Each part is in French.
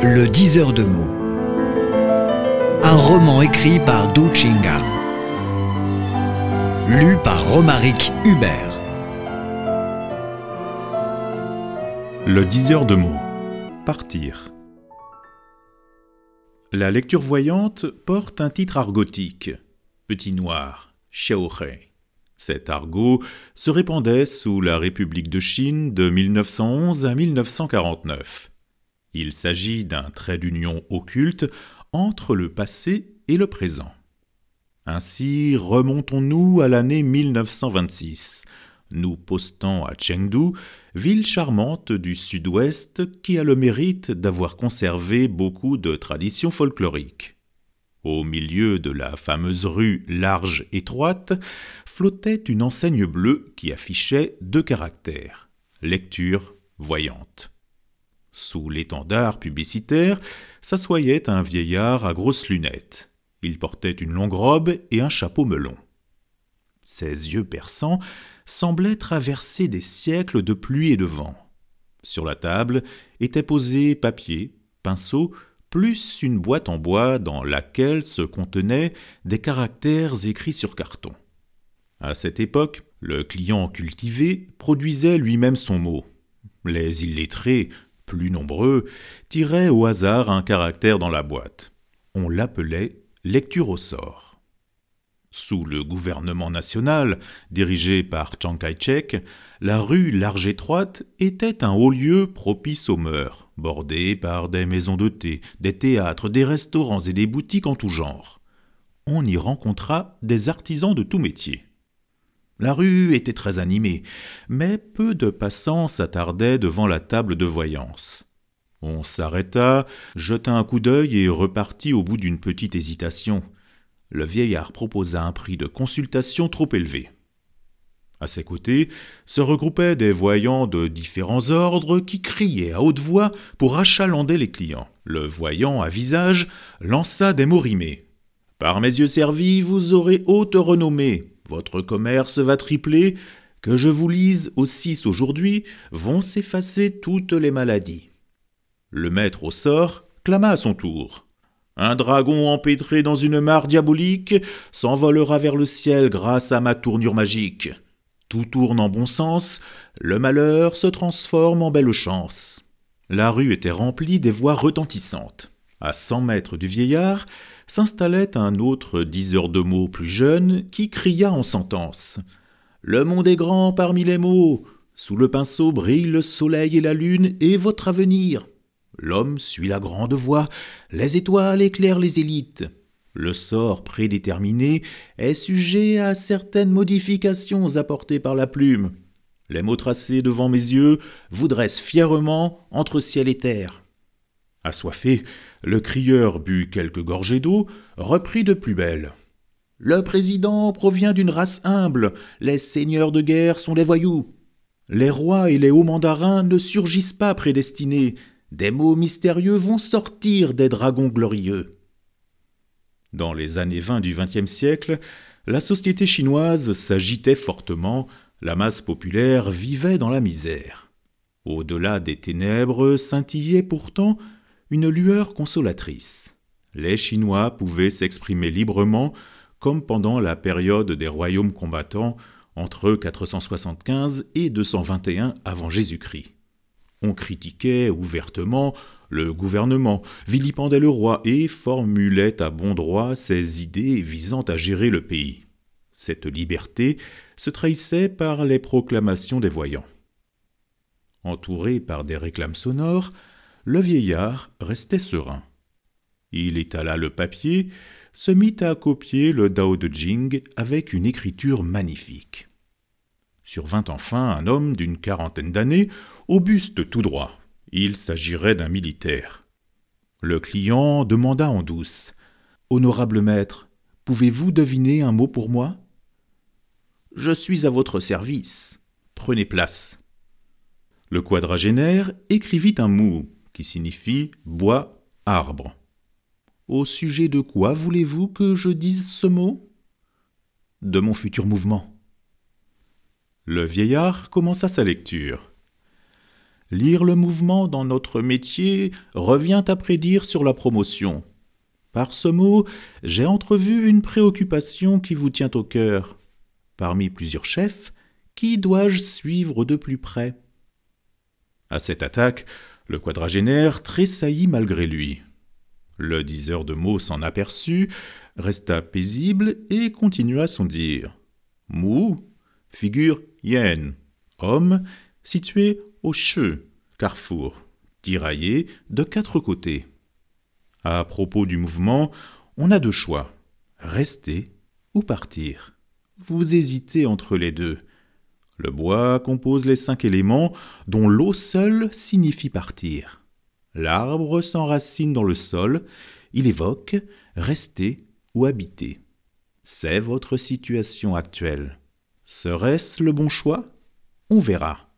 Le diseur de mots. Un roman écrit par Du Chinga. Lu par Romaric Hubert. Le diseur de mots. Partir. La lecture voyante porte un titre argotique. Petit noir, Xiaohe. Cet argot se répandait sous la République de Chine de 1911 à 1949. Il s'agit d'un trait d'union occulte entre le passé et le présent. Ainsi remontons-nous à l'année 1926, nous postant à Chengdu, ville charmante du sud-ouest qui a le mérite d'avoir conservé beaucoup de traditions folkloriques. Au milieu de la fameuse rue large étroite flottait une enseigne bleue qui affichait deux caractères lecture voyante. Sous l'étendard publicitaire s'assoyait un vieillard à grosses lunettes. Il portait une longue robe et un chapeau melon. Ses yeux perçants semblaient traverser des siècles de pluie et de vent. Sur la table étaient posés papier, pinceau, plus une boîte en bois dans laquelle se contenaient des caractères écrits sur carton. À cette époque, le client cultivé produisait lui-même son mot. Les illettrés, plus nombreux, tiraient au hasard un caractère dans la boîte. On l'appelait lecture au sort. Sous le gouvernement national, dirigé par Chiang Kai-shek, la rue large étroite était un haut lieu propice aux mœurs bordé par des maisons de thé, des théâtres, des restaurants et des boutiques en tout genre. On y rencontra des artisans de tout métier. La rue était très animée, mais peu de passants s'attardaient devant la table de voyance. On s'arrêta, jeta un coup d'œil et repartit au bout d'une petite hésitation. Le vieillard proposa un prix de consultation trop élevé. À ses côtés se regroupaient des voyants de différents ordres qui criaient à haute voix pour achalander les clients. Le voyant à visage lança des mots rimés. Par mes yeux servis, vous aurez haute renommée. Votre commerce va tripler. Que je vous lise au 6 aujourd'hui, vont s'effacer toutes les maladies. Le maître au sort clama à son tour. Un dragon empêtré dans une mare diabolique s'envolera vers le ciel grâce à ma tournure magique. Tout tourne en bon sens, le malheur se transforme en belle chance. La rue était remplie des voix retentissantes. À cent mètres du vieillard s'installait un autre diseur de mots plus jeune qui cria en sentence. Le monde est grand parmi les mots. Sous le pinceau brillent le soleil et la lune et votre avenir. L'homme suit la grande voie, les étoiles éclairent les élites. Le sort prédéterminé est sujet à certaines modifications apportées par la plume. Les mots tracés devant mes yeux vous dressent fièrement entre ciel et terre. Assoiffé, le crieur but quelques gorgées d'eau, reprit de plus belle. Le président provient d'une race humble, les seigneurs de guerre sont des voyous. Les rois et les hauts mandarins ne surgissent pas prédestinés, des mots mystérieux vont sortir des dragons glorieux. Dans les années 20 du XXe siècle, la société chinoise s'agitait fortement, la masse populaire vivait dans la misère. Au-delà des ténèbres scintillait pourtant une lueur consolatrice. Les Chinois pouvaient s'exprimer librement comme pendant la période des royaumes combattants entre 475 et 221 avant Jésus-Christ. On critiquait ouvertement le gouvernement, vilipendait le roi et formulait à bon droit ses idées visant à gérer le pays. Cette liberté se trahissait par les proclamations des voyants. Entouré par des réclames sonores, le vieillard restait serein. Il étala le papier, se mit à copier le Dao de Jing avec une écriture magnifique. Survint enfin un homme d'une quarantaine d'années, au buste tout droit. Il s'agirait d'un militaire. Le client demanda en douce. Honorable maître, pouvez-vous deviner un mot pour moi Je suis à votre service. Prenez place. Le quadragénaire écrivit un mot qui signifie bois, arbre. Au sujet de quoi voulez-vous que je dise ce mot? De mon futur mouvement. Le vieillard commença sa lecture. Lire le mouvement dans notre métier revient à prédire sur la promotion. Par ce mot, j'ai entrevu une préoccupation qui vous tient au cœur. Parmi plusieurs chefs, qui dois-je suivre de plus près? À cette attaque, le quadragénaire tressaillit malgré lui. Le diseur de mots s'en aperçut, resta paisible et continua son dire. Mou, figure yen, homme situé au Che, carrefour, tiraillé de quatre côtés. À propos du mouvement, on a deux choix rester ou partir. Vous hésitez entre les deux. Le bois compose les cinq éléments dont l'eau seule signifie partir. L'arbre s'enracine dans le sol, il évoque rester ou habiter. C'est votre situation actuelle. Serait-ce le bon choix? On verra.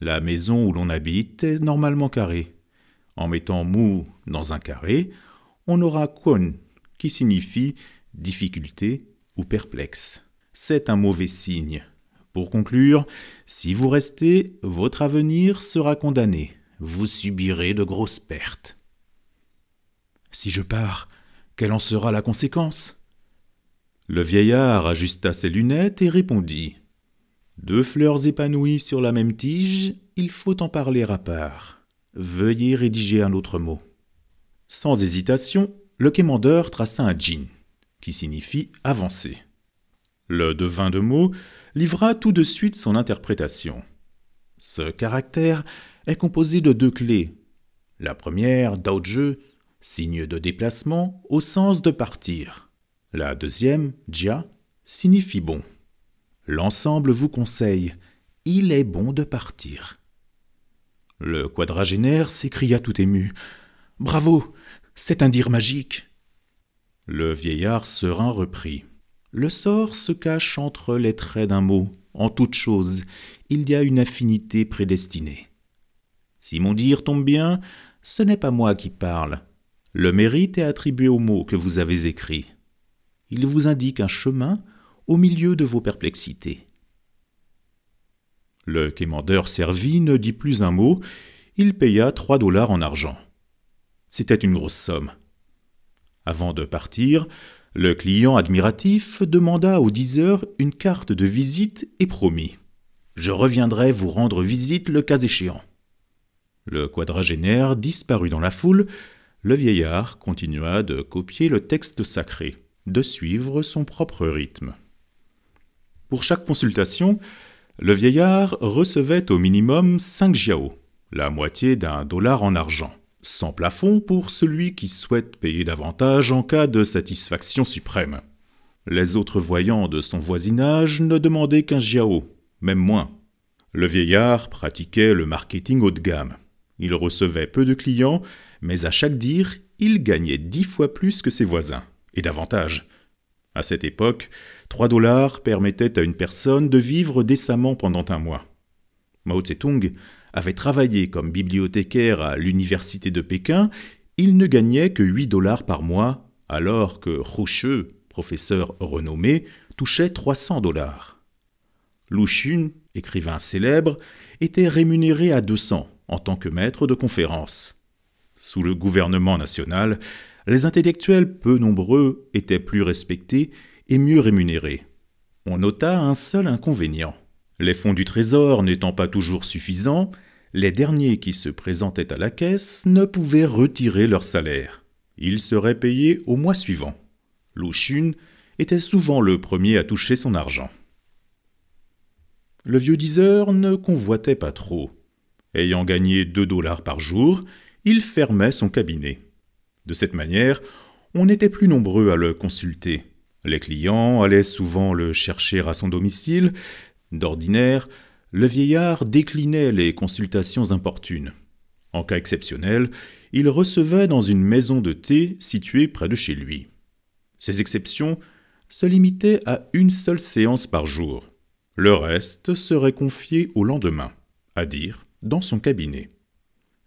La maison où l'on habite est normalement carrée. En mettant mou dans un carré, on aura kun, qui signifie difficulté ou perplexe. C'est un mauvais signe. Pour conclure, si vous restez, votre avenir sera condamné. Vous subirez de grosses pertes. Si je pars, quelle en sera la conséquence? Le vieillard ajusta ses lunettes et répondit deux fleurs épanouies sur la même tige, il faut en parler à part. Veuillez rédiger un autre mot. Sans hésitation, le quémandeur traça un djinn, qui signifie avancer. Le devin de mots livra tout de suite son interprétation. Ce caractère est composé de deux clés. La première, daoje, signe de déplacement au sens de partir. La deuxième, jia, signifie bon. L'ensemble vous conseille. Il est bon de partir. Le quadragénaire s'écria tout ému. Bravo. C'est un dire magique. Le vieillard serein reprit. Le sort se cache entre les traits d'un mot. En toute chose, il y a une affinité prédestinée. Si mon dire tombe bien, ce n'est pas moi qui parle. Le mérite est attribué au mot que vous avez écrit. Il vous indique un chemin au milieu de vos perplexités. Le quémandeur servi ne dit plus un mot, il paya trois dollars en argent. C'était une grosse somme. Avant de partir, le client admiratif demanda au diseur une carte de visite et promit Je reviendrai vous rendre visite le cas échéant. Le quadragénaire disparut dans la foule, le vieillard continua de copier le texte sacré, de suivre son propre rythme. Pour chaque consultation, le vieillard recevait au minimum 5 jiao, la moitié d'un dollar en argent, sans plafond pour celui qui souhaite payer davantage en cas de satisfaction suprême. Les autres voyants de son voisinage ne demandaient qu'un jiao, même moins. Le vieillard pratiquait le marketing haut de gamme. Il recevait peu de clients, mais à chaque dire, il gagnait dix fois plus que ses voisins, et davantage. À cette époque, 3 dollars permettaient à une personne de vivre décemment pendant un mois. Mao Tse-tung avait travaillé comme bibliothécaire à l'université de Pékin, il ne gagnait que 8 dollars par mois, alors que Rocheux, professeur renommé, touchait 300 dollars. Lu Xun, écrivain célèbre, était rémunéré à 200 en tant que maître de conférence. Sous le gouvernement national, les intellectuels peu nombreux étaient plus respectés et mieux rémunérés. On nota un seul inconvénient. Les fonds du Trésor n'étant pas toujours suffisants, les derniers qui se présentaient à la caisse ne pouvaient retirer leur salaire. Ils seraient payés au mois suivant. Lu était souvent le premier à toucher son argent. Le vieux diseur ne convoitait pas trop. Ayant gagné deux dollars par jour, il fermait son cabinet. De cette manière, on n'était plus nombreux à le consulter. Les clients allaient souvent le chercher à son domicile. D'ordinaire, le vieillard déclinait les consultations importunes. En cas exceptionnel, il recevait dans une maison de thé située près de chez lui. Ces exceptions se limitaient à une seule séance par jour. Le reste serait confié au lendemain, à dire dans son cabinet.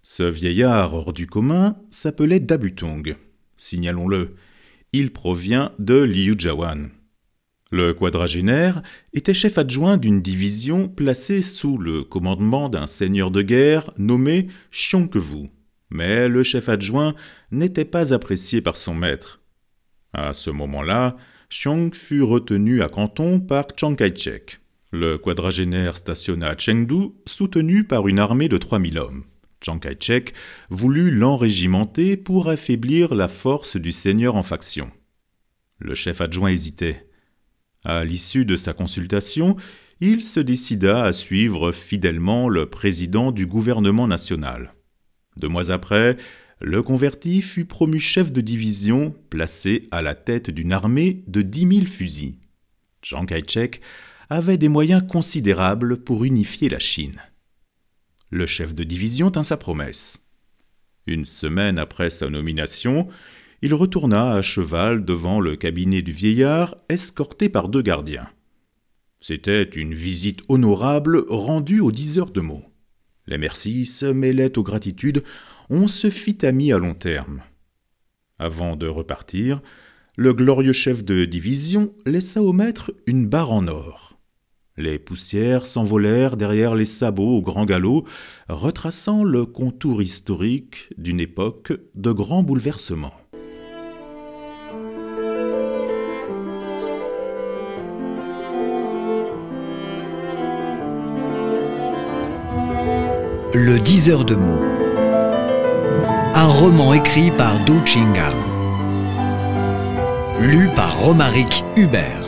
Ce vieillard hors du commun s'appelait Dabutong. Signalons-le, il provient de Liu Jawan. Le quadragénaire était chef adjoint d'une division placée sous le commandement d'un seigneur de guerre nommé Xiongkevu. Mais le chef adjoint n'était pas apprécié par son maître. À ce moment-là, Xiong fut retenu à Canton par Chiang Kai-shek. Le quadragénaire stationna à Chengdu, soutenu par une armée de 3000 hommes. Chiang Kai-shek voulut l'enrégimenter pour affaiblir la force du seigneur en faction. Le chef adjoint hésitait. À l'issue de sa consultation, il se décida à suivre fidèlement le président du gouvernement national. Deux mois après, le converti fut promu chef de division, placé à la tête d'une armée de dix mille fusils. Chiang Kai-shek avait des moyens considérables pour unifier la Chine. Le chef de division tint sa promesse. Une semaine après sa nomination, il retourna à cheval devant le cabinet du vieillard, escorté par deux gardiens. C'était une visite honorable rendue aux dix heures de mots. Les merci se mêlaient aux gratitudes, on se fit ami à long terme. Avant de repartir, le glorieux chef de division laissa au maître une barre en or. Les poussières s'envolèrent derrière les sabots au grand galop, retraçant le contour historique d'une époque de grands bouleversements. Le 10 heures de mots. Un roman écrit par Du Chingal. Lu par Romaric Hubert.